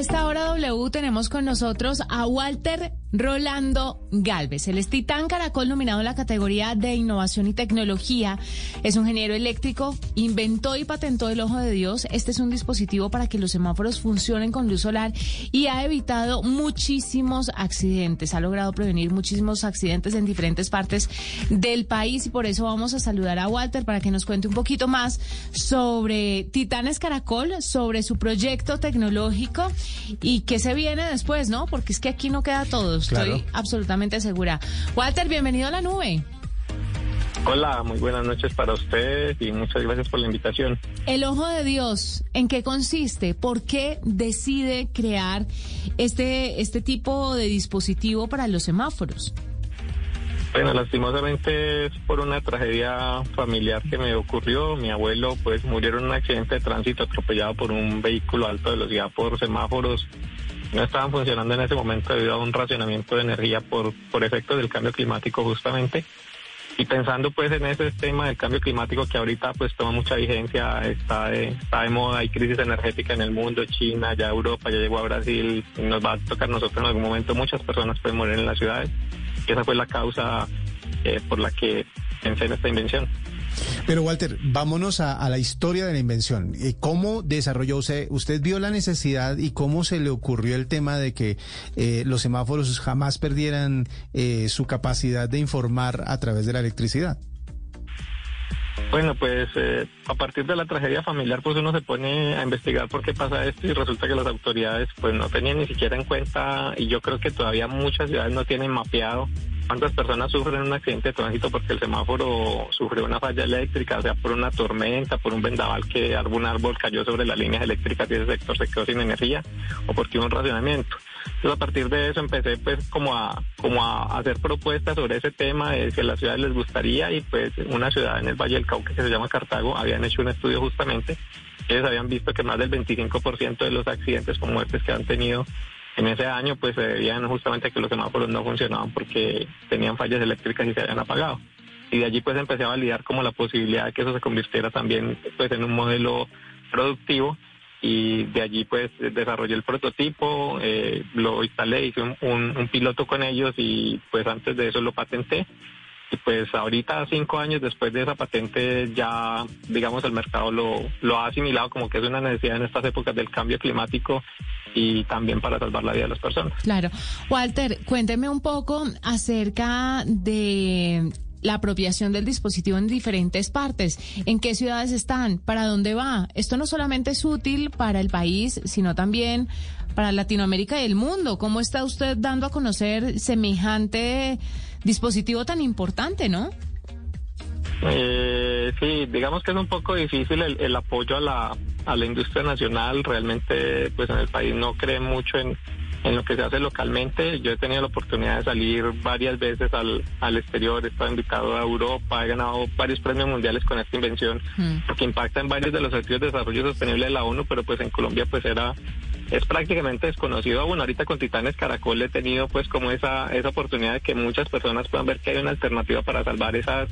esta hora W tenemos con nosotros a Walter Rolando Galvez. Él es Titán Caracol nominado en la categoría de innovación y tecnología. Es un ingeniero eléctrico, inventó y patentó el ojo de Dios. Este es un dispositivo para que los semáforos funcionen con luz solar y ha evitado muchísimos accidentes. Ha logrado prevenir muchísimos accidentes en diferentes partes del país y por eso vamos a saludar a Walter para que nos cuente un poquito más sobre Titanes Caracol, sobre su proyecto tecnológico y qué se viene después, ¿no? Porque es que aquí no queda todo, estoy absolutamente segura. Walter, bienvenido a la nube. Hola, muy buenas noches para usted y muchas gracias por la invitación. El ojo de Dios, ¿en qué consiste? ¿Por qué decide crear este, este tipo de dispositivo para los semáforos? Bueno, lastimosamente es por una tragedia familiar que me ocurrió. Mi abuelo pues murió en un accidente de tránsito atropellado por un vehículo alto de velocidad por semáforos. No estaban funcionando en ese momento debido a un racionamiento de energía por, por efectos del cambio climático justamente. Y pensando pues en ese tema del cambio climático que ahorita pues toma mucha vigencia, está de, está de moda, hay crisis energética en el mundo, China, ya Europa, ya llegó a Brasil, nos va a tocar nosotros en algún momento, muchas personas pueden morir en las ciudades esa fue la causa eh, por la que pensé en esta invención. Pero Walter, vámonos a, la historia de la invención. Eh, ¿Cómo desarrolló usted? Usted vio la necesidad y cómo se le ocurrió el tema de que eh, los semáforos jamás perdieran su capacidad de informar a través de la electricidad. Bueno, pues a partir de la tragedia familiar, pues uno se pone a investigar por qué pasa esto y resulta que las autoridades pues no tenían ni siquiera en cuenta y yo creo que todavía muchas ciudades no tienen mapeado cuántas personas sufren un accidente de tránsito porque el semáforo sufrió una falla eléctrica, o sea, por una tormenta, por un vendaval que algún árbol cayó sobre las líneas eléctricas y ese sector se quedó sin energía o porque hubo un racionamiento. Entonces a partir de eso empecé pues como a como a hacer propuestas sobre ese tema de si a las ciudades les gustaría y pues una ciudad en el Valle del Cauca que se llama Cartago habían hecho un estudio justamente ellos habían visto que más del 25% de los accidentes con muertes que han tenido en ese año pues se debían justamente a que los semáforos no funcionaban porque tenían fallas eléctricas y se habían apagado. Y de allí pues empecé a validar como la posibilidad de que eso se convirtiera también pues en un modelo productivo y de allí pues desarrollé el prototipo, eh, lo instalé, hice un, un, piloto con ellos y pues antes de eso lo patenté. Y pues ahorita, cinco años después de esa patente, ya digamos el mercado lo, lo ha asimilado como que es una necesidad en estas épocas del cambio climático y también para salvar la vida de las personas. Claro. Walter, cuénteme un poco acerca de la apropiación del dispositivo en diferentes partes. ¿En qué ciudades están? ¿Para dónde va? Esto no solamente es útil para el país, sino también para Latinoamérica y el mundo. ¿Cómo está usted dando a conocer semejante dispositivo tan importante, no? Eh, sí, digamos que es un poco difícil el, apoyo a la, a la industria nacional. Realmente, pues en el país no cree mucho en, en lo que se hace localmente. Yo he tenido la oportunidad de salir varias veces al, al exterior, he estado invitado a Europa, he ganado varios premios mundiales con esta invención, mm. porque impacta en varios de los objetivos de desarrollo sostenible de la ONU, pero pues en Colombia pues era es prácticamente desconocido aún. Ahorita con Titanes Caracol he tenido pues como esa, esa oportunidad de que muchas personas puedan ver que hay una alternativa para salvar esas,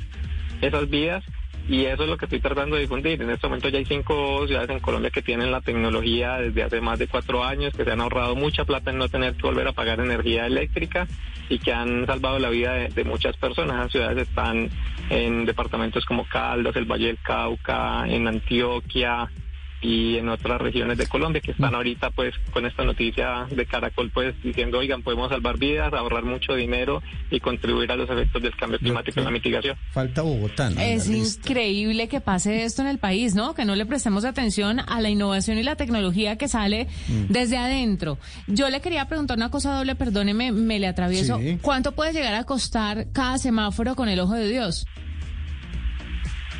esas vidas y eso es lo que estoy tratando de difundir. En este momento ya hay cinco ciudades en Colombia que tienen la tecnología desde hace más de cuatro años, que se han ahorrado mucha plata en no tener que volver a pagar energía eléctrica y que han salvado la vida de, muchas personas. Las ciudades están en departamentos como Caldas, el Valle del Cauca, en Antioquia, y en otras regiones de Colombia que están mm. ahorita pues con esta noticia de Caracol pues diciendo oigan podemos salvar vidas, ahorrar mucho dinero y contribuir a los efectos del cambio climático y la mitigación. Falta Bogotá. Es increíble que pase esto en el país, ¿no? Que no le prestemos atención a la innovación y la tecnología que sale mm. desde adentro. Yo le quería preguntar una cosa doble, perdóneme, me le atravieso. ¿Cuánto puede llegar a costar cada semáforo con el ojo de Dios?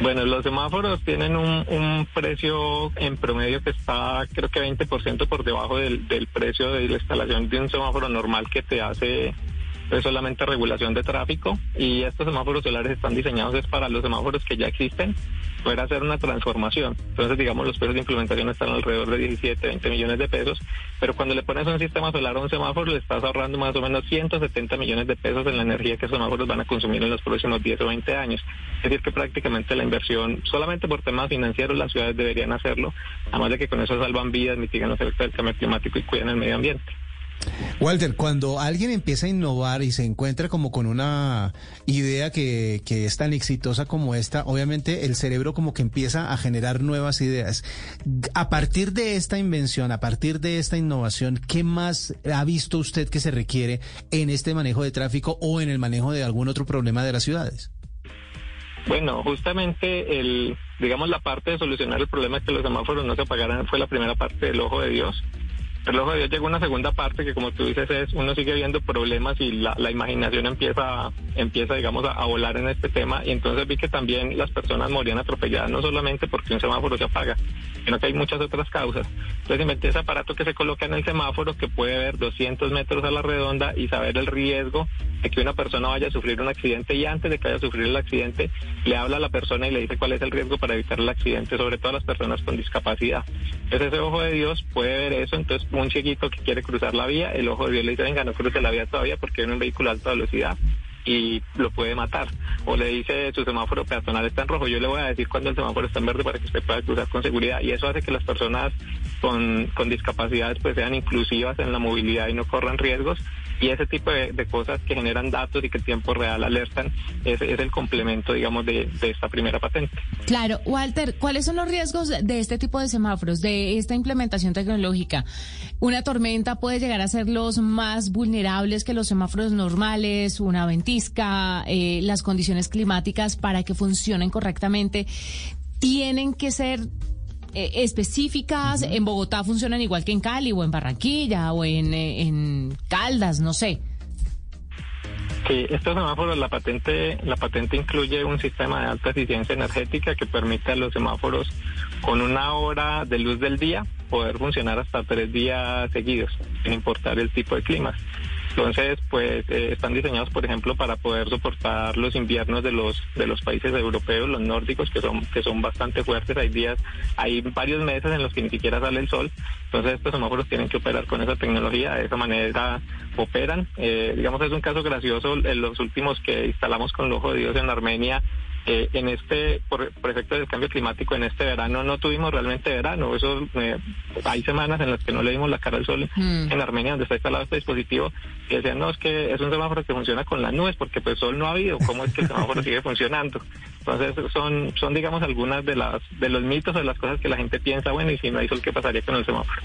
Bueno, los semáforos tienen un, precio en promedio que está creo que 20% por debajo del, precio de la instalación de un semáforo normal que te hace es solamente regulación de tráfico y estos semáforos solares están diseñados es para los semáforos que ya existen poder hacer una transformación. Entonces, digamos, los precios de implementación están alrededor de 17, 20 millones de pesos, pero cuando le pones un sistema solar a un semáforo, le estás ahorrando más o menos 170 millones de pesos en la energía que esos semáforos van a consumir en los próximos 10 o 20 años. Es decir, que prácticamente la inversión, solamente por temas financieros, las ciudades deberían hacerlo, además de que con eso salvan vidas, mitigan los efectos del cambio climático y cuidan el medio ambiente. Walter, cuando alguien empieza a innovar y se encuentra como con una idea que, que, es tan exitosa como esta, obviamente el cerebro como que empieza a generar nuevas ideas. A partir de esta invención, a partir de esta innovación, ¿qué más ha visto usted que se requiere en este manejo de tráfico o en el manejo de algún otro problema de las ciudades? Bueno, justamente el, digamos, la parte de solucionar el problema es que los semáforos no se apagaran fue la primera parte del ojo de Dios el ojo de Dios llegó una segunda parte que como tú dices es uno sigue viendo problemas y la, imaginación empieza empieza digamos a, volar en este tema. Y entonces vi que también las personas morían atropelladas no solamente porque un semáforo se apaga sino que hay muchas otras causas. Entonces inventé ese aparato que se coloca en el semáforo que puede ver 200 metros a la redonda y saber el riesgo de que una persona vaya a sufrir un accidente. Y antes de que vaya a sufrir el accidente le habla a la persona y le dice cuál es el riesgo para evitar el accidente sobre todo a las personas con discapacidad. Entonces ese ojo de Dios puede ver eso. Entonces un chiquito que quiere cruzar la vía, el ojo de Dios le dice, venga, no cruce la vía todavía porque hay un vehículo a alta velocidad y lo puede matar. O le dice su semáforo peatonal está en rojo, yo le voy a decir cuando el semáforo está en verde para que usted pueda cruzar con seguridad. Y eso hace que las personas con, con discapacidades pues sean inclusivas en la movilidad y no corran riesgos y ese tipo de, cosas que generan datos y que en tiempo real alertan es, el complemento, digamos, de, de, esta primera patente. Claro, Walter, ¿cuáles son los riesgos de este tipo de semáforos, de esta implementación tecnológica? Una tormenta puede llegar a ser los más vulnerables que los semáforos normales, una ventisca, eh, las condiciones climáticas para que funcionen correctamente tienen que ser eh, específicas en Bogotá funcionan igual que en Cali o en Barranquilla o en, eh, en Caldas, no sé. Sí, estos semáforos, la patente, la patente incluye un sistema de alta eficiencia energética que permite a los semáforos con una hora de luz del día poder funcionar hasta tres días seguidos, sin importar el tipo de clima. Entonces, pues eh, están diseñados, por ejemplo, para poder soportar los inviernos de los de los países europeos, los nórdicos, que son que son bastante fuertes. Hay días, hay varios meses en los que ni siquiera sale el sol. Entonces, estos semáforos tienen que operar con esa tecnología. De esa manera operan. Eh, digamos, es un caso gracioso. Los últimos que instalamos con el ojo de Dios en Armenia, eh, en este, por, efecto del cambio climático, en este verano no tuvimos realmente verano. Eso eh, hay semanas en las que no le dimos la cara al sol mm. en Armenia, donde está instalado este dispositivo, y decían, no, es que es un semáforo que funciona con las nubes, porque pues sol no ha habido. ¿Cómo es que el semáforo sigue funcionando? Entonces, son, son digamos, algunas de, las de los mitos o de las cosas que la gente piensa, bueno, y si no hay sol, ¿qué pasaría con el semáforo?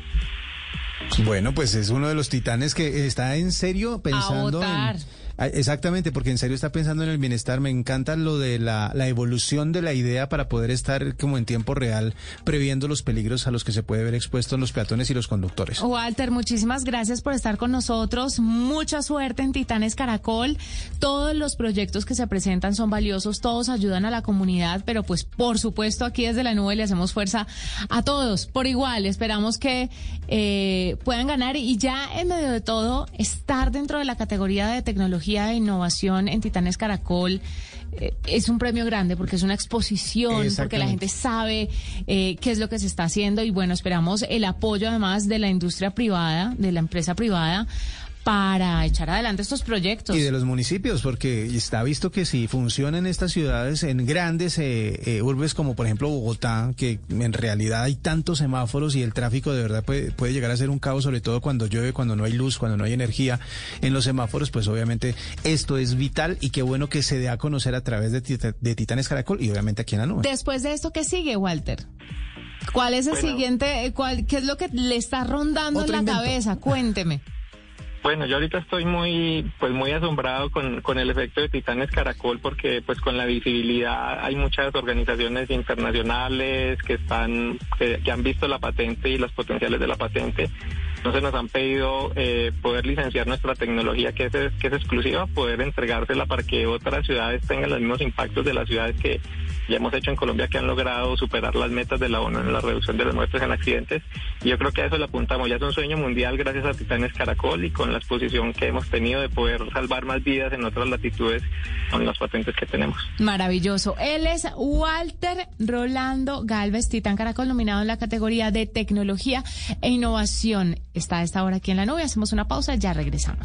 Bueno, pues es uno de los titanes que está en serio pensando en exactamente, porque en serio está pensando en el bienestar. Me encanta lo de la, la, evolución de la idea para poder estar como en tiempo real previendo los peligros a los que se puede ver expuestos los peatones y los conductores. Walter, muchísimas gracias por estar con nosotros. Mucha suerte en Titanes Caracol. Todos los proyectos que se presentan son valiosos, todos ayudan a la comunidad, pero pues por supuesto aquí desde la nube le hacemos fuerza a todos por igual. Esperamos que eh, puedan ganar y ya en medio de todo estar dentro de la categoría de tecnología de innovación en Titanes Caracol eh, es un premio grande porque es una exposición, porque la gente sabe eh, qué es lo que se está haciendo y bueno, esperamos el apoyo además de la industria privada, de la empresa privada para echar adelante estos proyectos. Y de los municipios, porque está visto que si funcionan estas ciudades en grandes eh, eh, urbes como por ejemplo Bogotá, que en realidad hay tantos semáforos y el tráfico de verdad puede, puede llegar a ser un caos, sobre todo cuando llueve, cuando no hay luz, cuando no hay energía en los semáforos, pues obviamente esto es vital y qué bueno que se dé a conocer a través de, de Titanes Caracol y obviamente aquí en la nube. Después de esto, ¿qué sigue, Walter? ¿Cuál es el siguiente? Cuál, ¿Qué es lo que le está rondando en la cabeza? Cuénteme. Bueno, yo ahorita estoy muy, pues muy asombrado con, con el efecto de Titanes Caracol porque pues con la visibilidad hay muchas organizaciones internacionales que están, que, han visto la patente y los potenciales de la patente. Entonces nos han pedido eh, poder licenciar nuestra tecnología que es, que es exclusiva, poder entregársela para que otras ciudades tengan los mismos impactos de las ciudades que, ya hemos hecho en Colombia que han logrado superar las metas de la ONU en la reducción de las muertes en accidentes. Y yo creo que a eso le apuntamos. Ya es un sueño mundial gracias a Titanes Caracol y con la exposición que hemos tenido de poder salvar más vidas en otras latitudes con las patentes que tenemos. Maravilloso. Él es Walter Rolando Galvez, Titán Caracol, nominado en la categoría de tecnología e innovación. Está a esta hora aquí en la nube. Hacemos una pausa, ya regresamos.